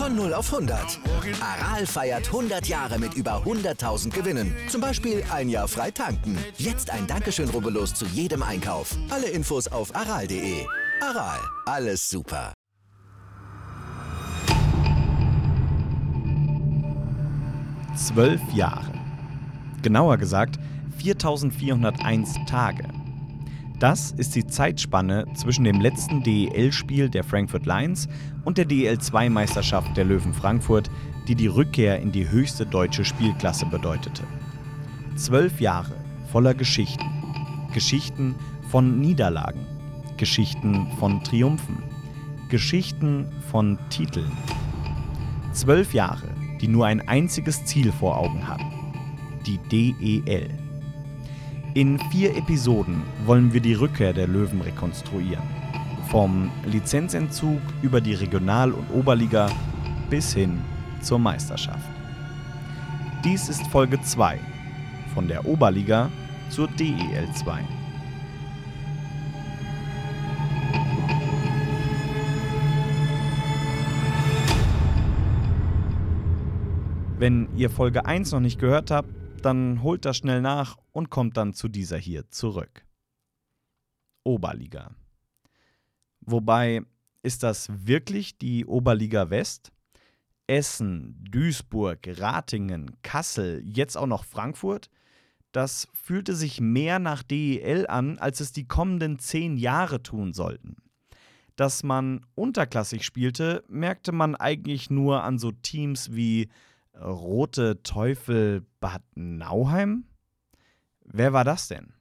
Von 0 auf 100. Aral feiert 100 Jahre mit über 100.000 Gewinnen. Zum Beispiel ein Jahr frei tanken. Jetzt ein Dankeschön, rubbellos zu jedem Einkauf. Alle Infos auf aral.de. Aral, alles super. Zwölf Jahre. Genauer gesagt 4401 Tage. Das ist die Zeitspanne zwischen dem letzten DEL-Spiel der Frankfurt Lions und der DEL-2-Meisterschaft der Löwen Frankfurt, die die Rückkehr in die höchste deutsche Spielklasse bedeutete. Zwölf Jahre voller Geschichten. Geschichten von Niederlagen. Geschichten von Triumphen. Geschichten von Titeln. Zwölf Jahre, die nur ein einziges Ziel vor Augen hatten. Die DEL. In vier Episoden wollen wir die Rückkehr der Löwen rekonstruieren. Vom Lizenzentzug über die Regional- und Oberliga bis hin zur Meisterschaft. Dies ist Folge 2 von der Oberliga zur DEL 2. Wenn ihr Folge 1 noch nicht gehört habt, dann holt das schnell nach und kommt dann zu dieser hier zurück. Oberliga. Wobei, ist das wirklich die Oberliga West? Essen, Duisburg, Ratingen, Kassel, jetzt auch noch Frankfurt? Das fühlte sich mehr nach DEL an, als es die kommenden zehn Jahre tun sollten. Dass man unterklassig spielte, merkte man eigentlich nur an so Teams wie Rote Teufel Bad Nauheim? Wer war das denn?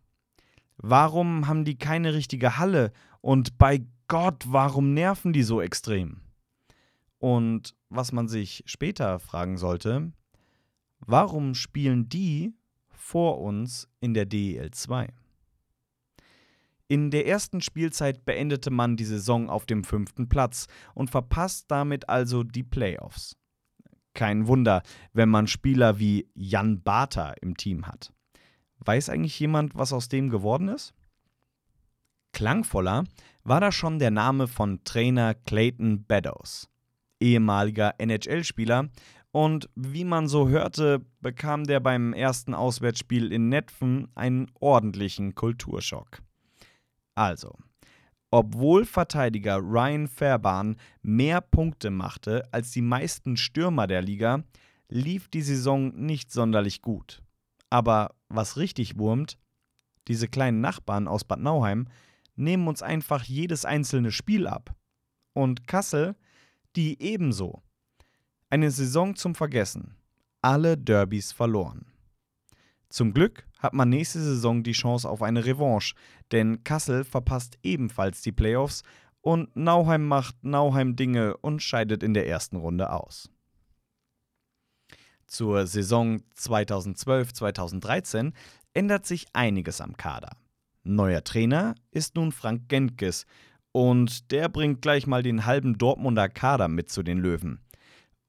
Warum haben die keine richtige Halle? Und bei Gott, warum nerven die so extrem? Und was man sich später fragen sollte, warum spielen die vor uns in der DEL 2? In der ersten Spielzeit beendete man die Saison auf dem fünften Platz und verpasst damit also die Playoffs. Kein Wunder, wenn man Spieler wie Jan Barter im Team hat. Weiß eigentlich jemand, was aus dem geworden ist? Klangvoller war da schon der Name von Trainer Clayton Beddoes, ehemaliger NHL-Spieler, und wie man so hörte, bekam der beim ersten Auswärtsspiel in Netfen einen ordentlichen Kulturschock. Also, obwohl Verteidiger Ryan Fairbairn mehr Punkte machte als die meisten Stürmer der Liga, lief die Saison nicht sonderlich gut. Aber was richtig wurmt, diese kleinen Nachbarn aus Bad Nauheim nehmen uns einfach jedes einzelne Spiel ab. Und Kassel, die ebenso. Eine Saison zum Vergessen. Alle Derbys verloren. Zum Glück hat man nächste Saison die Chance auf eine Revanche, denn Kassel verpasst ebenfalls die Playoffs und Nauheim macht Nauheim Dinge und scheidet in der ersten Runde aus. Zur Saison 2012-2013 ändert sich einiges am Kader. Neuer Trainer ist nun Frank Gentges und der bringt gleich mal den halben Dortmunder Kader mit zu den Löwen.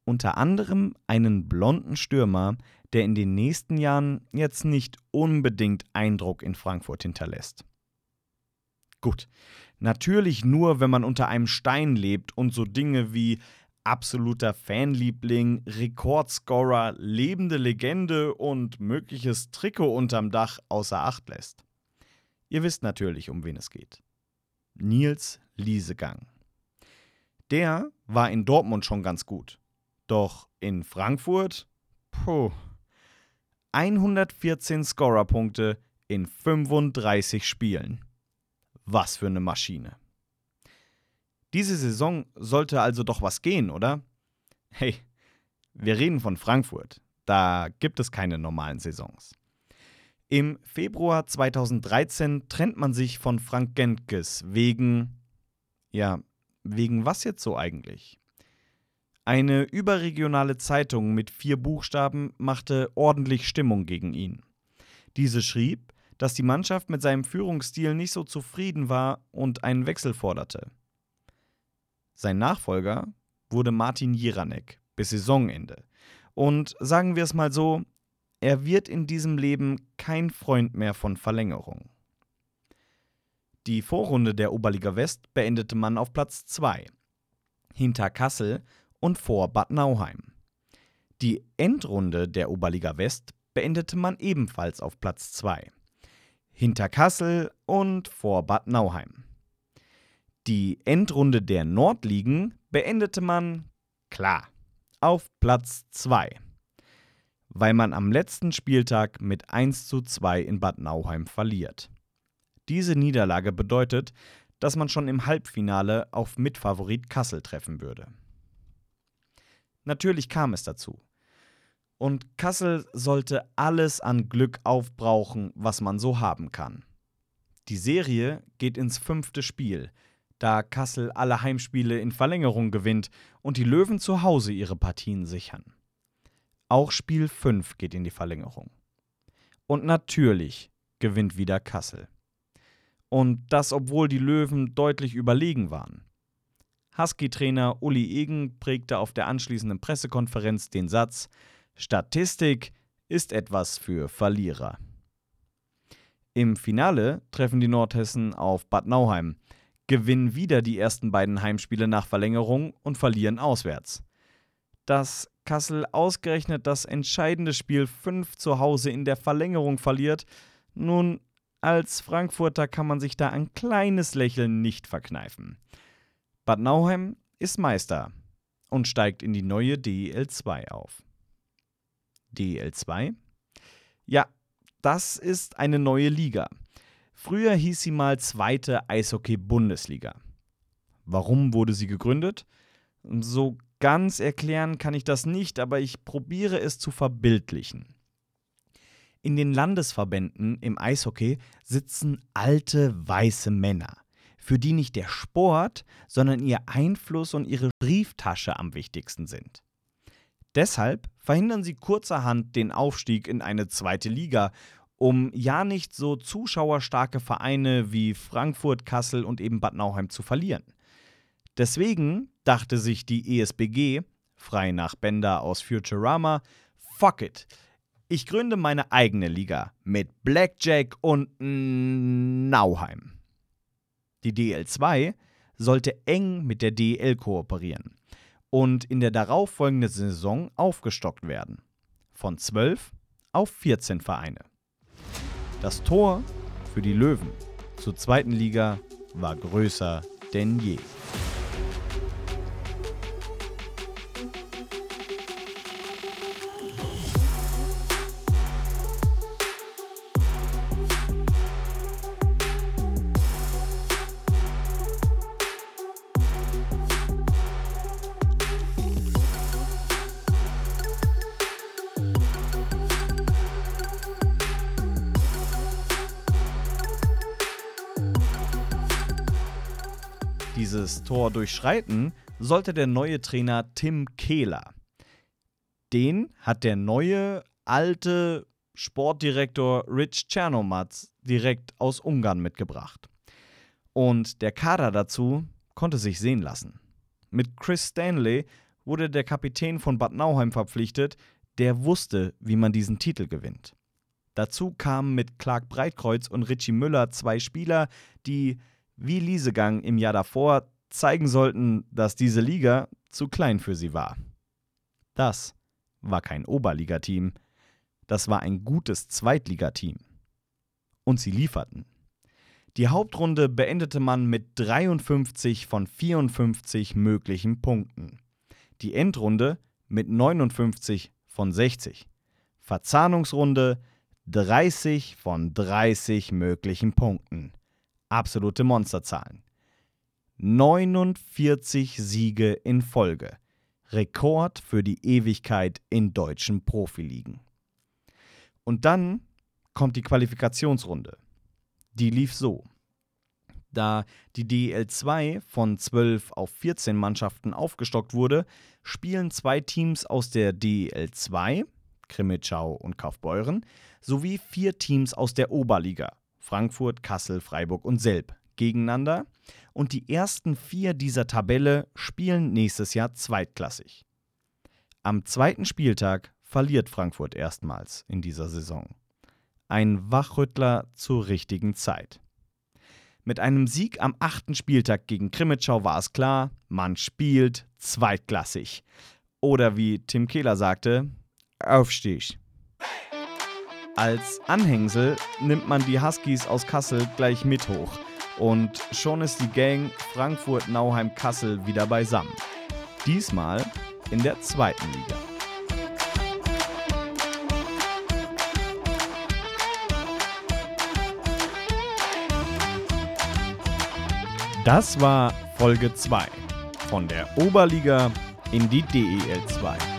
Unter anderem einen blonden Stürmer, der in den nächsten Jahren jetzt nicht unbedingt Eindruck in Frankfurt hinterlässt. Gut, natürlich nur, wenn man unter einem Stein lebt und so Dinge wie absoluter Fanliebling, Rekordscorer, lebende Legende und mögliches Trikot unterm Dach außer Acht lässt. Ihr wisst natürlich, um wen es geht. Nils Liesegang. Der war in Dortmund schon ganz gut. Doch in Frankfurt, puh, 114 Scorerpunkte in 35 Spielen. Was für eine Maschine. Diese Saison sollte also doch was gehen, oder? Hey, wir reden von Frankfurt. Da gibt es keine normalen Saisons. Im Februar 2013 trennt man sich von Frank Gentges wegen. Ja, wegen was jetzt so eigentlich? Eine überregionale Zeitung mit vier Buchstaben machte ordentlich Stimmung gegen ihn. Diese schrieb, dass die Mannschaft mit seinem Führungsstil nicht so zufrieden war und einen Wechsel forderte. Sein Nachfolger wurde Martin Jiranek bis Saisonende. Und sagen wir es mal so, er wird in diesem Leben kein Freund mehr von Verlängerung. Die Vorrunde der Oberliga West beendete man auf Platz 2, hinter Kassel und vor Bad Nauheim. Die Endrunde der Oberliga West beendete man ebenfalls auf Platz 2. Hinter Kassel und vor Bad Nauheim. Die Endrunde der Nordligen beendete man, klar, auf Platz 2, weil man am letzten Spieltag mit 1 zu 2 in Bad Nauheim verliert. Diese Niederlage bedeutet, dass man schon im Halbfinale auf Mitfavorit Kassel treffen würde. Natürlich kam es dazu. Und Kassel sollte alles an Glück aufbrauchen, was man so haben kann. Die Serie geht ins fünfte Spiel, da Kassel alle Heimspiele in Verlängerung gewinnt und die Löwen zu Hause ihre Partien sichern. Auch Spiel 5 geht in die Verlängerung. Und natürlich gewinnt wieder Kassel. Und das, obwohl die Löwen deutlich überlegen waren. Husky-Trainer Uli Egen prägte auf der anschließenden Pressekonferenz den Satz: Statistik ist etwas für Verlierer. Im Finale treffen die Nordhessen auf Bad Nauheim, gewinnen wieder die ersten beiden Heimspiele nach Verlängerung und verlieren auswärts. Dass Kassel ausgerechnet das entscheidende Spiel 5 zu Hause in der Verlängerung verliert, nun, als Frankfurter kann man sich da ein kleines Lächeln nicht verkneifen. Bad Nauheim ist Meister und steigt in die neue DEL 2 auf. DEL 2? Ja, das ist eine neue Liga. Früher hieß sie mal Zweite Eishockey-Bundesliga. Warum wurde sie gegründet? So ganz erklären kann ich das nicht, aber ich probiere es zu verbildlichen. In den Landesverbänden im Eishockey sitzen alte weiße Männer, für die nicht der Sport, sondern ihr Einfluss und ihre Brieftasche am wichtigsten sind. Deshalb verhindern sie kurzerhand den Aufstieg in eine zweite Liga, um ja nicht so zuschauerstarke Vereine wie Frankfurt, Kassel und eben Bad Nauheim zu verlieren. Deswegen dachte sich die ESBG, frei nach Bender aus Futurama, fuck it, ich gründe meine eigene Liga mit Blackjack und Nauheim. Die DL2 sollte eng mit der DL kooperieren und in der darauffolgenden Saison aufgestockt werden. Von 12 auf 14 Vereine. Das Tor für die Löwen zur zweiten Liga war größer denn je. Dieses Tor durchschreiten sollte der neue Trainer Tim Kehler. Den hat der neue, alte Sportdirektor Rich Czernomatz direkt aus Ungarn mitgebracht. Und der Kader dazu konnte sich sehen lassen. Mit Chris Stanley wurde der Kapitän von Bad Nauheim verpflichtet, der wusste, wie man diesen Titel gewinnt. Dazu kamen mit Clark Breitkreuz und Richie Müller zwei Spieler, die wie Liesegang im Jahr davor zeigen sollten, dass diese Liga zu klein für sie war. Das war kein Oberligateam, das war ein gutes Zweitligateam. Und sie lieferten. Die Hauptrunde beendete man mit 53 von 54 möglichen Punkten. Die Endrunde mit 59 von 60. Verzahnungsrunde 30 von 30 möglichen Punkten absolute Monsterzahlen. 49 Siege in Folge. Rekord für die Ewigkeit in deutschen Profiligen. Und dann kommt die Qualifikationsrunde. Die lief so. Da die DL2 von 12 auf 14 Mannschaften aufgestockt wurde, spielen zwei Teams aus der DL2, Krimitschau und Kaufbeuren, sowie vier Teams aus der Oberliga, Frankfurt, Kassel, Freiburg und Selb gegeneinander und die ersten vier dieser Tabelle spielen nächstes Jahr zweitklassig. Am zweiten Spieltag verliert Frankfurt erstmals in dieser Saison. Ein Wachrüttler zur richtigen Zeit. Mit einem Sieg am achten Spieltag gegen Krimitschau war es klar, man spielt zweitklassig. Oder wie Tim Kehler sagte, Aufstieg. Als Anhängsel nimmt man die Huskies aus Kassel gleich mit hoch. Und schon ist die Gang Frankfurt-Nauheim-Kassel wieder beisammen. Diesmal in der zweiten Liga. Das war Folge 2 von der Oberliga in die DEL 2.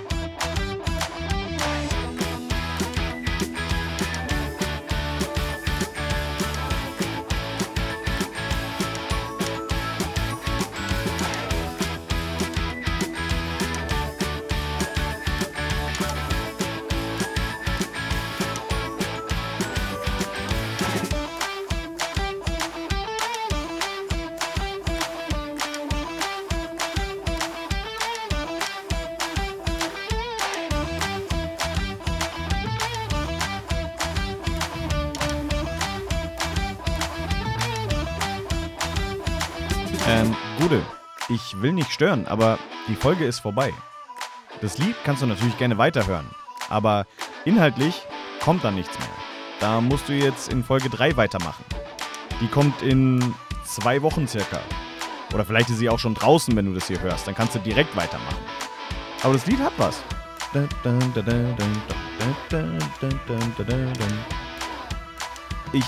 will nicht stören, aber die Folge ist vorbei. Das Lied kannst du natürlich gerne weiterhören, aber inhaltlich kommt da nichts mehr. Da musst du jetzt in Folge 3 weitermachen. Die kommt in zwei Wochen circa. Oder vielleicht ist sie auch schon draußen, wenn du das hier hörst. Dann kannst du direkt weitermachen. Aber das Lied hat was. Ich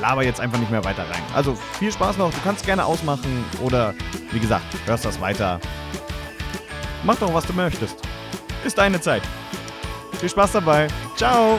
laber jetzt einfach nicht mehr weiter rein. Also viel Spaß noch. Du kannst gerne ausmachen oder wie gesagt, hörst das weiter. Mach doch, was du möchtest. Ist deine Zeit. Viel Spaß dabei. Ciao.